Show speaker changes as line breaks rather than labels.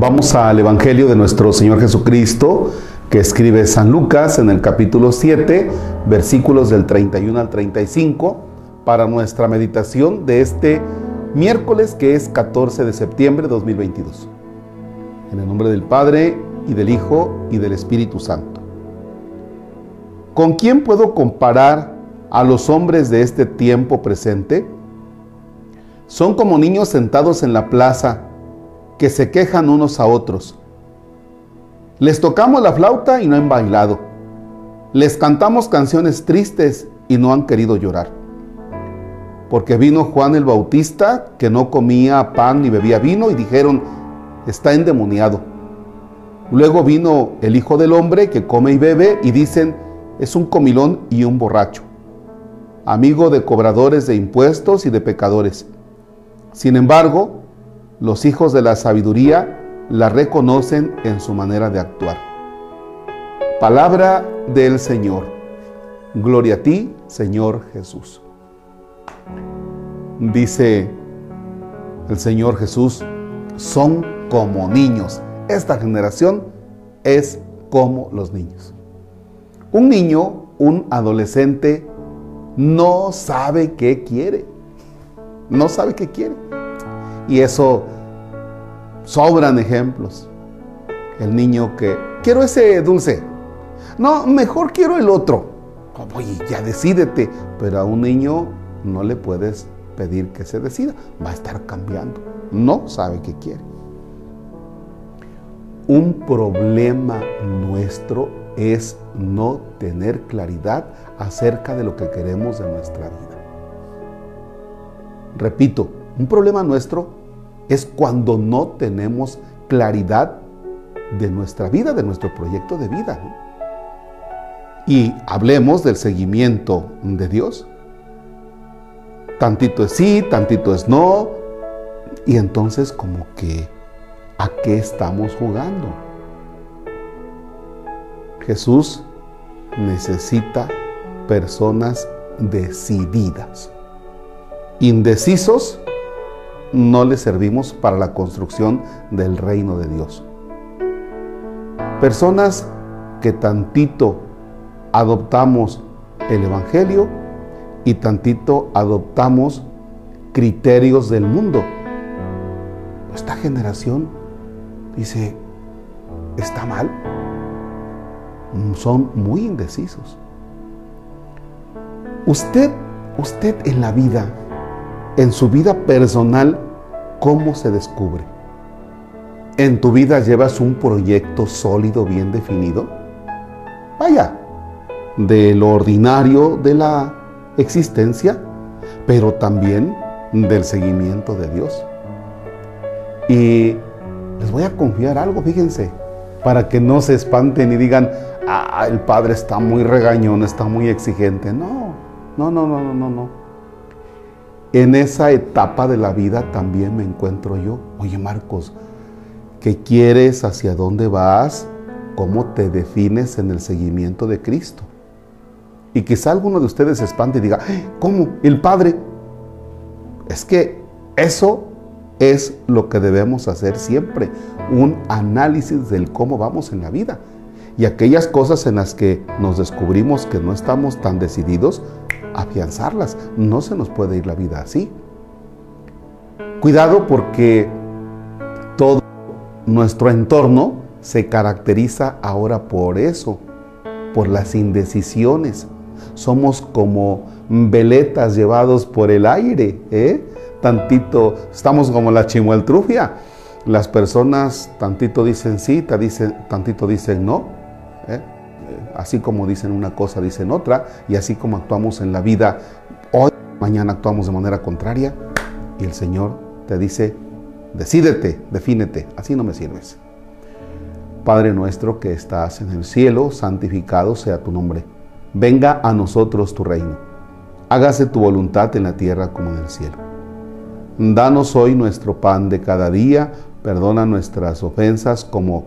Vamos al Evangelio de nuestro Señor Jesucristo que escribe San Lucas en el capítulo 7, versículos del 31 al 35, para nuestra meditación de este miércoles que es 14 de septiembre de 2022. En el nombre del Padre y del Hijo y del Espíritu Santo. ¿Con quién puedo comparar a los hombres de este tiempo presente? Son como niños sentados en la plaza que se quejan unos a otros. Les tocamos la flauta y no han bailado. Les cantamos canciones tristes y no han querido llorar. Porque vino Juan el Bautista, que no comía pan ni bebía vino, y dijeron, está endemoniado. Luego vino el Hijo del Hombre, que come y bebe, y dicen, es un comilón y un borracho, amigo de cobradores de impuestos y de pecadores. Sin embargo, los hijos de la sabiduría la reconocen en su manera de actuar. Palabra del Señor. Gloria a ti, Señor Jesús. Dice el Señor Jesús, son como niños. Esta generación es como los niños. Un niño, un adolescente, no sabe qué quiere. No sabe qué quiere. Y eso sobran ejemplos. El niño que, quiero ese dulce. No, mejor quiero el otro. Oye, ya decídete. Pero a un niño no le puedes pedir que se decida. Va a estar cambiando. No sabe qué quiere. Un problema nuestro es no tener claridad acerca de lo que queremos de nuestra vida. Repito, un problema nuestro es cuando no tenemos claridad de nuestra vida, de nuestro proyecto de vida. Y hablemos del seguimiento de Dios. Tantito es sí, tantito es no. Y entonces como que, ¿a qué estamos jugando? Jesús necesita personas decididas. Indecisos no le servimos para la construcción del reino de Dios. Personas que tantito adoptamos el Evangelio y tantito adoptamos criterios del mundo. Esta generación dice, está mal. Son muy indecisos. Usted, usted en la vida en su vida personal, ¿cómo se descubre? ¿En tu vida llevas un proyecto sólido, bien definido? Vaya, de lo ordinario de la existencia, pero también del seguimiento de Dios. Y les voy a confiar algo, fíjense, para que no se espanten y digan, ah, el padre está muy regañón, está muy exigente. No, no, no, no, no, no. En esa etapa de la vida también me encuentro yo. Oye Marcos, ¿qué quieres? ¿Hacia dónde vas? ¿Cómo te defines en el seguimiento de Cristo? Y quizá alguno de ustedes se espante y diga, ¿cómo? ¿El Padre? Es que eso es lo que debemos hacer siempre, un análisis del cómo vamos en la vida. Y aquellas cosas en las que nos descubrimos que no estamos tan decididos, afianzarlas. No se nos puede ir la vida así. Cuidado porque todo nuestro entorno se caracteriza ahora por eso, por las indecisiones. Somos como veletas llevados por el aire, ¿eh? Tantito, estamos como la chimueltrufia. Las personas tantito dicen sí, tantito dicen no. ¿eh? Así como dicen una cosa, dicen otra, y así como actuamos en la vida, hoy, mañana actuamos de manera contraria, y el Señor te dice, decídete, defínete, así no me sirves. Padre nuestro que estás en el cielo, santificado sea tu nombre. Venga a nosotros tu reino. Hágase tu voluntad en la tierra como en el cielo. Danos hoy nuestro pan de cada día, perdona nuestras ofensas como